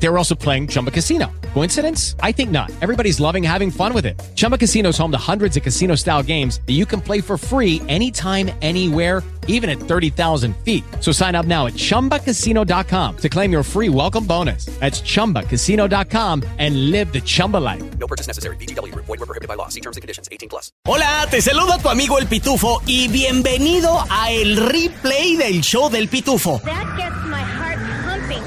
They were also playing Chumba Casino. Coincidence? I think not. Everybody's loving having fun with it. Chumba Casino is home to hundreds of casino-style games that you can play for free anytime, anywhere even at 30,000 feet. So sign up now at ChumbaCasino.com to claim your free welcome bonus. That's ChumbaCasino.com and live the Chumba life. No purchase necessary. BGW. Void were prohibited by law. See terms and conditions. 18 plus. Hola, te saluda tu amigo El Pitufo y bienvenido a el replay del show del Pitufo. That gets my heart pumping.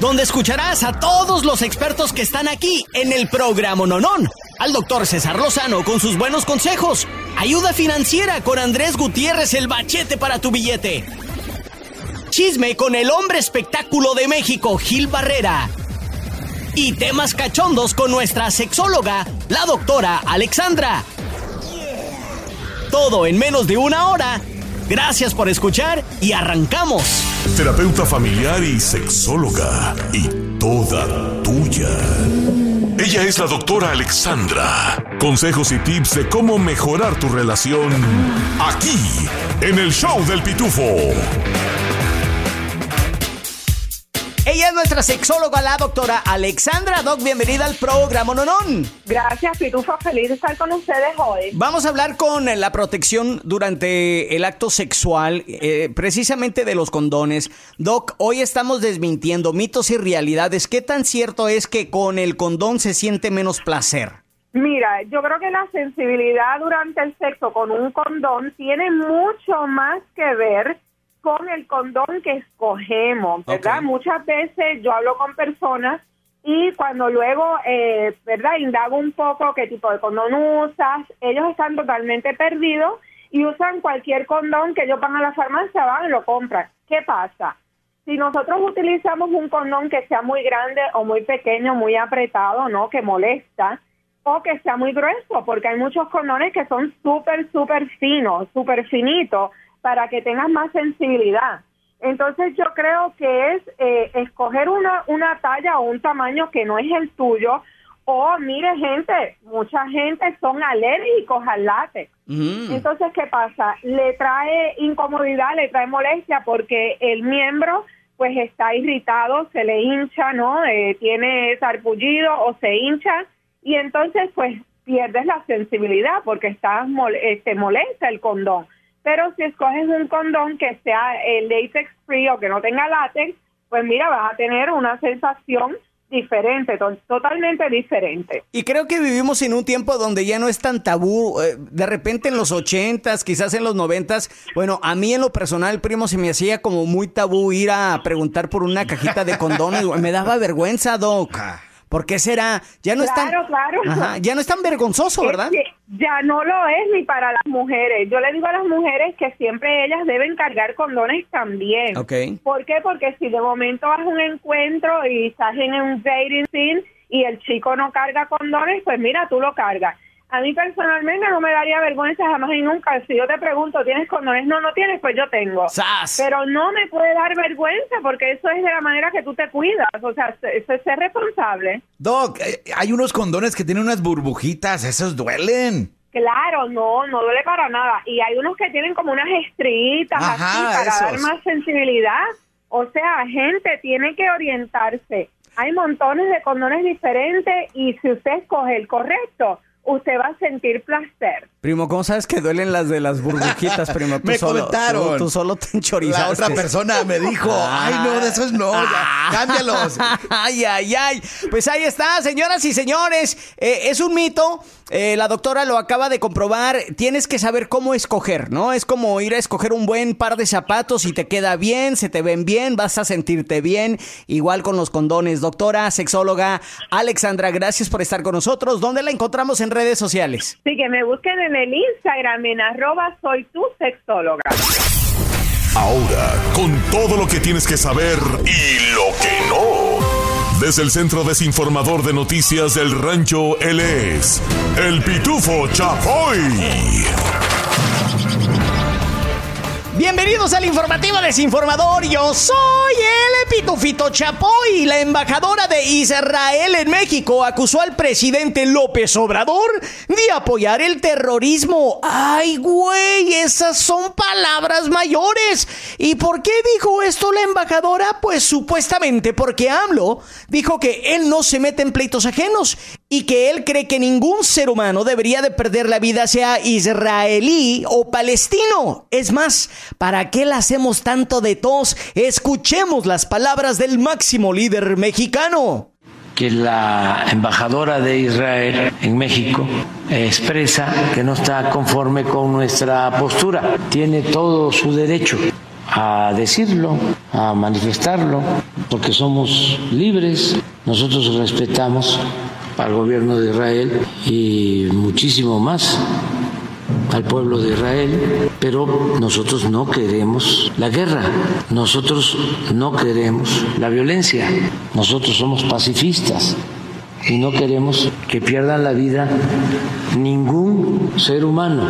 Donde escucharás a todos los expertos que están aquí en el programa Nonón. Al doctor César Lozano con sus buenos consejos. Ayuda financiera con Andrés Gutiérrez el bachete para tu billete. Chisme con el hombre espectáculo de México, Gil Barrera. Y temas cachondos con nuestra sexóloga, la doctora Alexandra. Todo en menos de una hora. Gracias por escuchar y arrancamos. Terapeuta familiar y sexóloga. Y toda tuya. Ella es la doctora Alexandra. Consejos y tips de cómo mejorar tu relación aquí, en el show del pitufo. Ella es nuestra sexóloga, la doctora Alexandra. Doc, bienvenida al programa Nonón. Gracias, Pitufo. Feliz de estar con ustedes hoy. Vamos a hablar con la protección durante el acto sexual, eh, precisamente de los condones. Doc, hoy estamos desmintiendo mitos y realidades. ¿Qué tan cierto es que con el condón se siente menos placer? Mira, yo creo que la sensibilidad durante el sexo con un condón tiene mucho más que ver con el condón que escogemos, ¿verdad? Muchas veces yo hablo con personas y cuando luego, eh, ¿verdad? Indago un poco qué tipo de condón usas, ellos están totalmente perdidos y usan cualquier condón que ellos van a la farmacia, van y lo compran. ¿Qué pasa? Si nosotros utilizamos un condón que sea muy grande o muy pequeño, muy apretado, ¿no? Que molesta, o que sea muy grueso, porque hay muchos condones que son súper, súper finos, súper finitos, para que tengas más sensibilidad. Entonces yo creo que es eh, escoger una, una talla o un tamaño que no es el tuyo, o mire gente, mucha gente son alérgicos al látex. Entonces, ¿qué pasa? Le trae incomodidad, le trae molestia porque el miembro pues está irritado, se le hincha, ¿no? Eh, tiene sarpullido o se hincha y entonces pues pierdes la sensibilidad porque está mol este, molesta el condón. Pero si escoges un condón que sea el latex free o que no tenga látex, pues mira, vas a tener una sensación diferente, to- totalmente diferente. Y creo que vivimos en un tiempo donde ya no es tan tabú. eh, De repente en los ochentas, quizás en los noventas, bueno, a mí en lo personal, primo, se me hacía como muy tabú ir a preguntar por una cajita de condones. Me daba vergüenza, Doc. ¿Por qué será? Ya no es tan, Claro, claro. Ajá, ya no es tan vergonzoso, Es ¿verdad? que ya no lo es ni para las mujeres. Yo le digo a las mujeres que siempre ellas deben cargar condones también. Ok. ¿Por qué? Porque si de momento vas a un encuentro y estás en un dating scene y el chico no carga condones, pues mira, tú lo cargas. A mí personalmente no me daría vergüenza jamás y nunca. Si yo te pregunto, ¿tienes condones? No, no tienes, pues yo tengo. ¡Sas! Pero no me puede dar vergüenza porque eso es de la manera que tú te cuidas. O sea, eso es ser responsable. Doc, eh, hay unos condones que tienen unas burbujitas, esos duelen. Claro, no, no duele para nada. Y hay unos que tienen como unas Ajá, así para esos. dar más sensibilidad. O sea, gente tiene que orientarse. Hay montones de condones diferentes y si usted escoge el correcto, usted va a sentir placer. Primo, ¿cómo sabes que duelen las de las burbujitas, primo? Tú Me solo, comentaron. Tú, tú solo te enchorizaste. La otra persona me dijo, ay no, de esos no, ya, cámbialos. Ay, ay, ay. Pues ahí está, señoras y señores. Eh, es un mito. eh, la doctora lo acaba de comprobar. Tienes que saber cómo escoger, ¿no? Es como ir a escoger un buen par de zapatos y te queda bien, se te ven bien, vas a sentirte bien. Igual con los condones. Doctora, sexóloga, Alexandra, gracias por estar con nosotros. ¿Dónde la encontramos en redes sociales. Sí, que me busquen en el Instagram en arroba soy tu sexóloga. Ahora, con todo lo que tienes que saber y lo que no. Desde el Centro Desinformador de Noticias del Rancho, él es el Pitufo Chapoy. Bienvenidos al informativo desinformador. Yo soy el Pitufito Chapoy. La embajadora de Israel en México acusó al presidente López Obrador de apoyar el terrorismo. Ay, güey, esas son palabras mayores. ¿Y por qué dijo esto la embajadora? Pues supuestamente porque AMLO dijo que él no se mete en pleitos ajenos y que él cree que ningún ser humano debería de perder la vida sea israelí o palestino. Es más, ¿para qué le hacemos tanto de tos? Escuchemos las palabras del máximo líder mexicano. que la embajadora de Israel en México expresa que no está conforme con nuestra postura. Tiene todo su derecho a decirlo, a manifestarlo, porque somos libres, nosotros respetamos al gobierno de Israel y muchísimo más al pueblo de Israel, pero nosotros no queremos la guerra, nosotros no queremos la violencia, nosotros somos pacifistas y no queremos que pierdan la vida ningún ser humano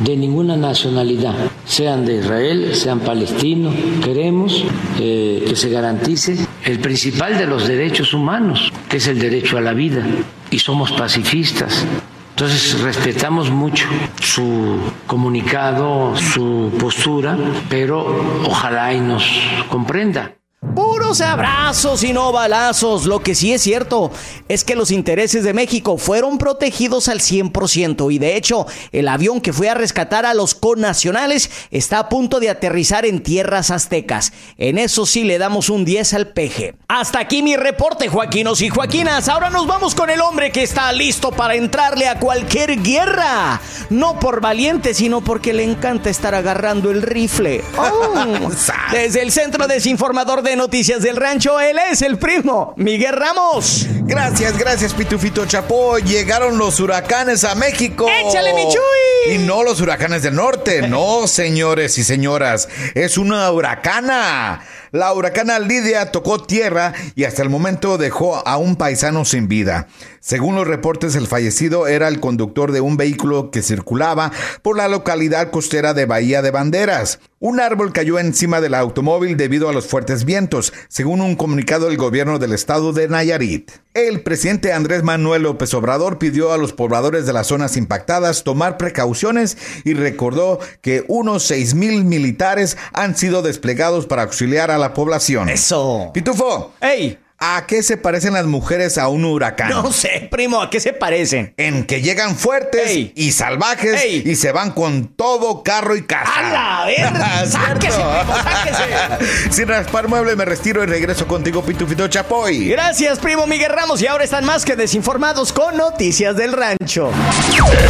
de ninguna nacionalidad, sean de Israel, sean palestinos. Queremos eh, que se garantice el principal de los derechos humanos, que es el derecho a la vida, y somos pacifistas. Entonces respetamos mucho su comunicado, su postura, pero ojalá y nos comprenda. Puros abrazos y no balazos. Lo que sí es cierto es que los intereses de México fueron protegidos al 100% y de hecho el avión que fue a rescatar a los connacionales está a punto de aterrizar en tierras aztecas. En eso sí le damos un 10 al peje. Hasta aquí mi reporte, Joaquinos y Joaquinas. Ahora nos vamos con el hombre que está listo para entrarle a cualquier guerra. No por valiente, sino porque le encanta estar agarrando el rifle. Oh. Desde el Centro Desinformador de Noticias del Rancho, él es el primo, Miguel Ramos. Gracias, gracias, Pitufito Chapoy. Llegaron los huracanes a México. ¡Échale, mi Chuy! Y no los huracanes del norte, no, señores y señoras. Es una huracana. La huracana Lidia tocó tierra y hasta el momento dejó a un paisano sin vida. Según los reportes, el fallecido era el conductor de un vehículo que circulaba por la localidad costera de Bahía de Banderas. Un árbol cayó encima del automóvil debido a los fuertes vientos, según un comunicado del gobierno del estado de Nayarit. El presidente Andrés Manuel López Obrador pidió a los pobladores de las zonas impactadas tomar precauciones y recordó que unos seis mil militares han sido desplegados para auxiliar a la población. Eso. Pitufo. ¡Ey! ¿A qué se parecen las mujeres a un huracán? No sé, primo, ¿a qué se parecen? En que llegan fuertes Ey. y salvajes Ey. y se van con todo carro y casa. ¡A la verga! ¿Cierto? ¡Sáquese, primo, sáquese! Sin raspar mueble me retiro y regreso contigo, Pitufito Chapoy. Gracias, primo Miguel Ramos. Y ahora están más que desinformados con noticias del rancho.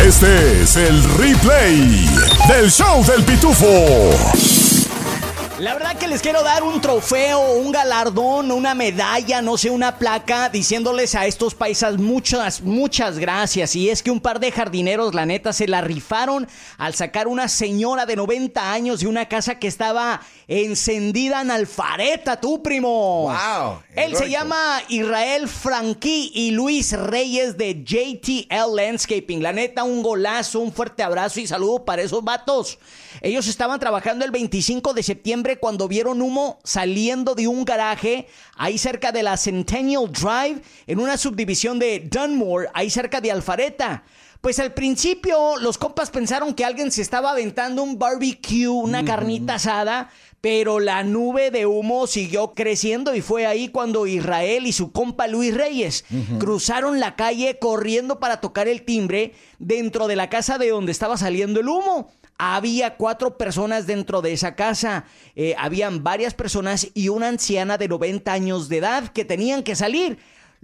Este es el replay del show del Pitufo. La verdad que les quiero dar un trofeo, un galardón, una medalla, no sé, una placa, diciéndoles a estos paisas muchas, muchas gracias. Y es que un par de jardineros, la neta, se la rifaron al sacar una señora de 90 años de una casa que estaba encendida en alfareta, tú, primo. Wow, Él se llama Israel Franqui y Luis Reyes de JTL Landscaping. La neta, un golazo, un fuerte abrazo y saludo para esos vatos. Ellos estaban trabajando el 25 de septiembre cuando vieron humo saliendo de un garaje ahí cerca de la Centennial Drive en una subdivisión de Dunmore, ahí cerca de Alfareta. Pues al principio los compas pensaron que alguien se estaba aventando un barbecue, una carnita asada, pero la nube de humo siguió creciendo y fue ahí cuando Israel y su compa Luis Reyes cruzaron la calle corriendo para tocar el timbre dentro de la casa de donde estaba saliendo el humo. Había cuatro personas dentro de esa casa. Eh, habían varias personas y una anciana de 90 años de edad que tenían que salir.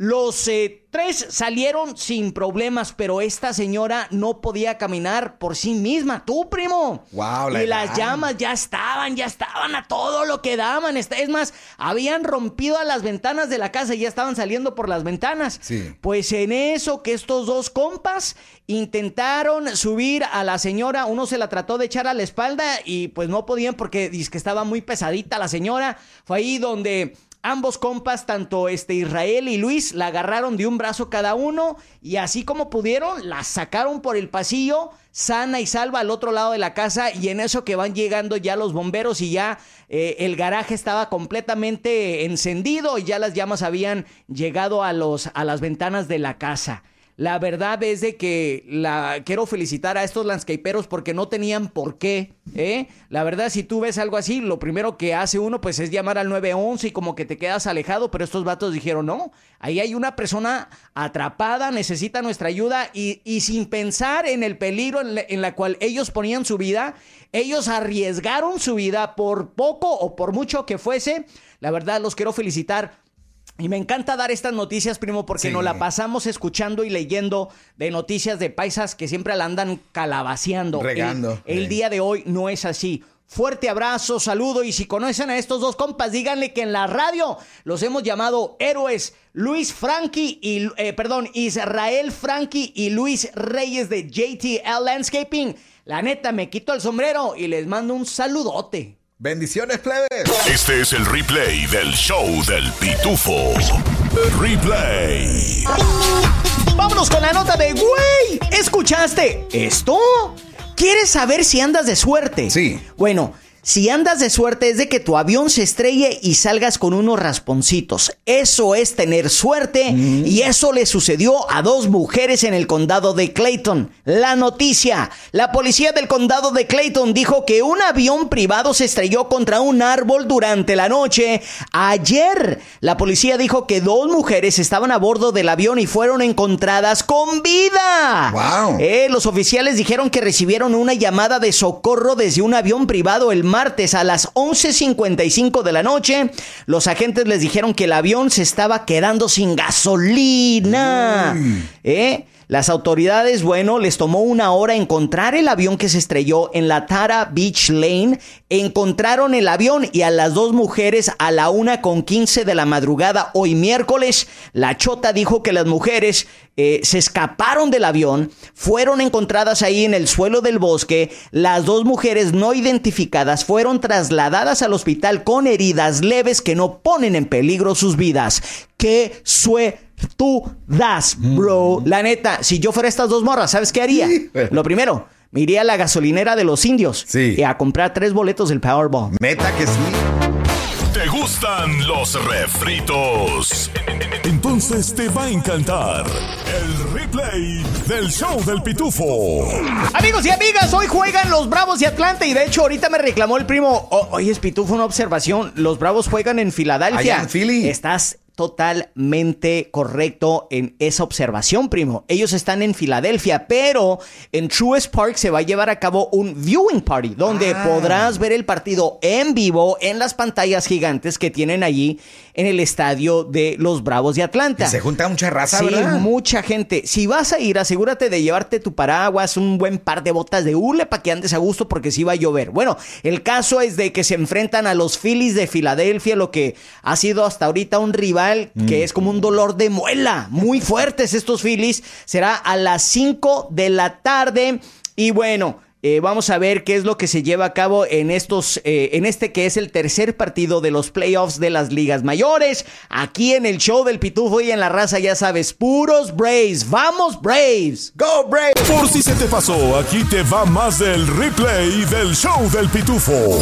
Los eh, tres salieron sin problemas, pero esta señora no podía caminar por sí misma. Tú, primo. Wow, la y las llamas ya estaban, ya estaban a todo lo que daban. Es es más, habían rompido a las ventanas de la casa y ya estaban saliendo por las ventanas. Sí. Pues en eso que estos dos compas intentaron subir a la señora, uno se la trató de echar a la espalda y pues no podían porque dice que estaba muy pesadita la señora. Fue ahí donde ambos compas, tanto este Israel y Luis, la agarraron de un brazo cada uno y así como pudieron, la sacaron por el pasillo sana y salva al otro lado de la casa y en eso que van llegando ya los bomberos y ya eh, el garaje estaba completamente encendido y ya las llamas habían llegado a, los, a las ventanas de la casa. La verdad es de que la quiero felicitar a estos landscaperos porque no tenían por qué, ¿eh? La verdad, si tú ves algo así, lo primero que hace uno pues es llamar al 911 y como que te quedas alejado, pero estos vatos dijeron, no, ahí hay una persona atrapada, necesita nuestra ayuda y, y sin pensar en el peligro en la, en la cual ellos ponían su vida, ellos arriesgaron su vida por poco o por mucho que fuese. La verdad, los quiero felicitar. Y me encanta dar estas noticias, primo, porque Sí. nos la pasamos escuchando y leyendo de noticias de paisas que siempre la andan calabaceando. El- Regando. El, Sí. día de hoy no es así. Fuerte abrazo, saludo y si conocen a estos dos compas, díganle que en la radio los hemos llamado héroes. Luis Frankie y, eh, perdón, Israel Frankie y Luis Reyes de JTL Landscaping. La neta, me quito el sombrero y les mando un saludote. Bendiciones, plebes. Este es el replay del show del pitufo. Replay. Vámonos con la nota de güey. ¿Escuchaste esto? ¿Quieres saber si andas de suerte? Sí. Bueno, si andas de suerte es de que tu avión se estrelle y salgas con unos rasponcitos. Eso es tener suerte y eso le sucedió a dos mujeres en el condado de Clayton. La noticia. La policía del condado de Clayton dijo que un avión privado se estrelló contra un árbol durante la noche. Ayer, la policía dijo que dos mujeres estaban a bordo del avión y fueron encontradas con vida. Wow. Eh, los oficiales dijeron que recibieron una llamada de socorro desde un avión privado el martes a las 11.55 de la noche. Los agentes les dijeron que el avión se estaba quedando sin gasolina. ¿Eh? Las autoridades, bueno, les tomó una hora encontrar el avión que se estrelló en la Tara Beach Lane. Encontraron el avión y a las dos mujeres a la una con 15 de la madrugada hoy miércoles. La chota dijo que las mujeres eh, se escaparon del avión, fueron encontradas ahí en el suelo del bosque. Las dos mujeres no identificadas fueron trasladadas al hospital con heridas leves que no ponen en peligro sus vidas. ¡Qué suerte! Tú das, bro. La neta, si yo fuera estas dos morras, ¿sabes qué haría? Sí. Lo primero, me iría a la gasolinera de los indios Sí. y a comprar tres boletos del Powerball. Meta que sí. ¿Te gustan los refritos? Entonces te va a encantar el replay del show del pitufo. Amigos y amigas, hoy juegan los Bravos de Atlanta y de hecho ahorita me reclamó el primo, "O- oye, Pitufo, una observación, los Bravos juegan en Filadelfia. Allá en Philly. Estás totalmente correcto en esa observación, primo. Ellos están en Filadelfia, pero en Truist Park se va a llevar a cabo un viewing party donde Ah. podrás ver el partido en vivo en las pantallas gigantes que tienen allí en el estadio de los Bravos de Atlanta. Se junta mucha raza, Sí, ¿verdad? mucha gente. Si vas a ir, asegúrate de llevarte tu paraguas, un buen par de botas de hule para que andes a gusto porque sí va a llover. Bueno, el caso es de que se enfrentan a los Phillies de Filadelfia, lo que ha sido hasta ahorita un rival que es como un dolor de muela. Muy fuertes estos Phillies. Será a las 5 de la tarde. Y bueno. eh, vamos a ver qué es lo que se lleva a cabo en estos, eh, en este que es el tercer partido de los playoffs de las ligas mayores. Aquí en el show del Pitufo y en la raza, ya sabes, puros Braves. ¡Vamos, Braves! ¡Go, Brave! Por si se te pasó, aquí te va más del replay del show del pitufo.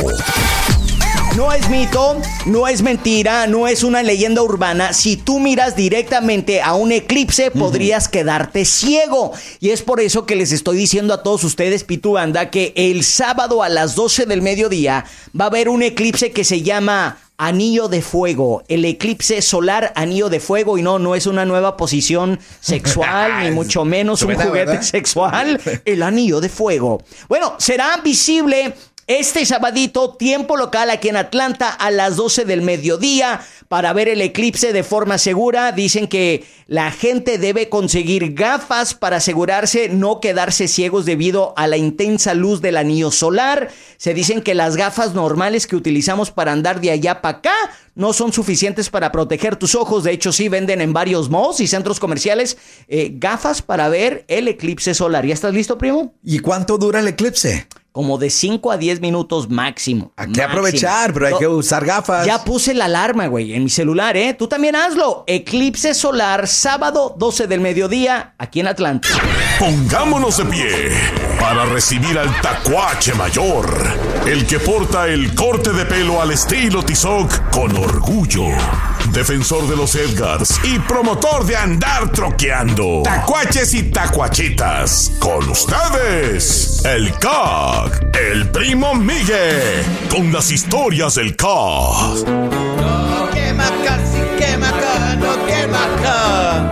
No es mito, no es mentira, no es una leyenda urbana. Si tú miras directamente a un eclipse, podrías quedarte ciego. Y es por eso que les estoy diciendo a todos ustedes, Pitu Banda, que el sábado a las 12 del mediodía va a haber un eclipse que se llama Anillo de Fuego, el eclipse solar Anillo de Fuego, y no, no es una nueva posición sexual, ni mucho menos un juguete ¿verdad? sexual, el Anillo de Fuego. Bueno, será visible este sabadito, tiempo local aquí en Atlanta a las 12 del mediodía para ver el eclipse de forma segura. Dicen que la gente debe conseguir gafas para asegurarse no quedarse ciegos debido a la intensa luz del anillo solar. Se dicen que las gafas normales que utilizamos para andar de allá para acá no son suficientes para proteger tus ojos. De hecho, sí venden en varios malls y centros comerciales eh, gafas para ver el eclipse solar. ¿Ya estás listo, primo? ¿Y cuánto dura el eclipse? Como de 5 a 10 minutos máximo. Hay que aprovechar, pero hay que usar gafas. Ya puse la alarma, güey, en mi celular, ¿eh? Tú también hazlo. Eclipse solar, sábado 12 del mediodía, aquí en Atlanta. Pongámonos de pie para recibir al tacuache mayor, el que porta el corte de pelo al estilo Tizoc con orgullo. Defensor de los Edgars y promotor de andar troqueando. Tacuaches y tacuachitas. Con ustedes, el CAG, el primo Miguel, con las historias del CAG. No quema quema no quema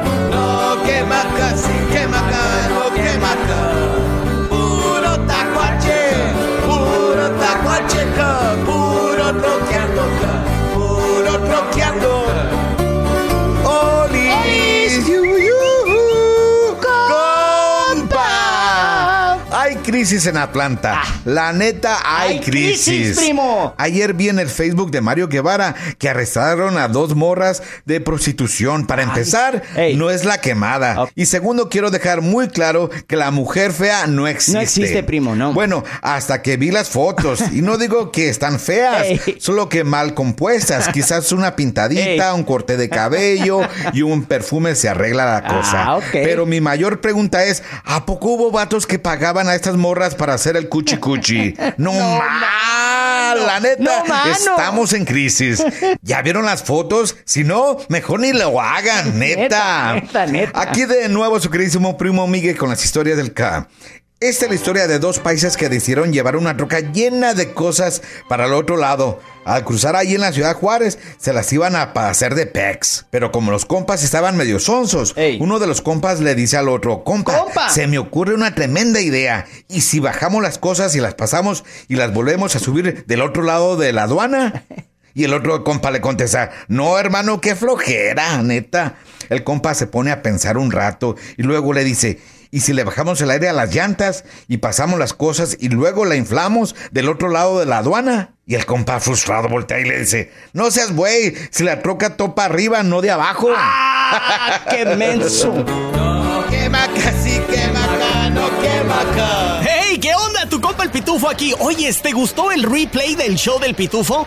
crisis en Atlanta. La neta, hay, hay crisis, crisis. primo. Ayer vi en el Facebook de Mario Guevara que arrestaron a dos morras de prostitución. Para empezar, no es la quemada. Y segundo, quiero dejar muy claro que la mujer fea no existe. No existe, primo, no. Bueno, hasta que vi las fotos. Y no digo que están feas, Ey. solo que mal compuestas. Quizás una pintadita, Ey. un corte de cabello y un perfume se arregla la cosa. Ah, ok. Pero mi mayor pregunta es, ¿a poco hubo vatos que pagaban a estas morras para hacer el cuchi cuchi? No, mal, la neta, No, estamos en crisis. ¿Ya vieron las fotos? Si no, mejor ni lo hagan, neta. Neta, neta, neta. Aquí de nuevo su queridísimo primo Miguel con las historias del K. Esta es la historia de dos paisas que decidieron llevar una troca llena de cosas para el otro lado. Al cruzar ahí en la ciudad Juárez, se las iban a hacer de pex. Pero como los compas estaban medio sonsos, uno de los compas le dice al otro, compa, ¡Compa! se me ocurre una tremenda idea. ¿Y si bajamos las cosas y las pasamos y las volvemos a subir del otro lado de la aduana? Y el otro compa le contesta, no hermano, qué flojera, neta. El compa se pone a pensar un rato y luego le dice, ¿y si le bajamos el aire a las llantas y pasamos las cosas y luego la inflamos del otro lado de la aduana? Y el compa frustrado voltea y le dice, no seas güey, si la troca topa arriba, no de abajo. ¡Ah, qué menso! No no. ¡Hey! ¿Qué onda? Tu compa el Pitufo aquí. Oye, ¿te gustó el replay del show del Pitufo?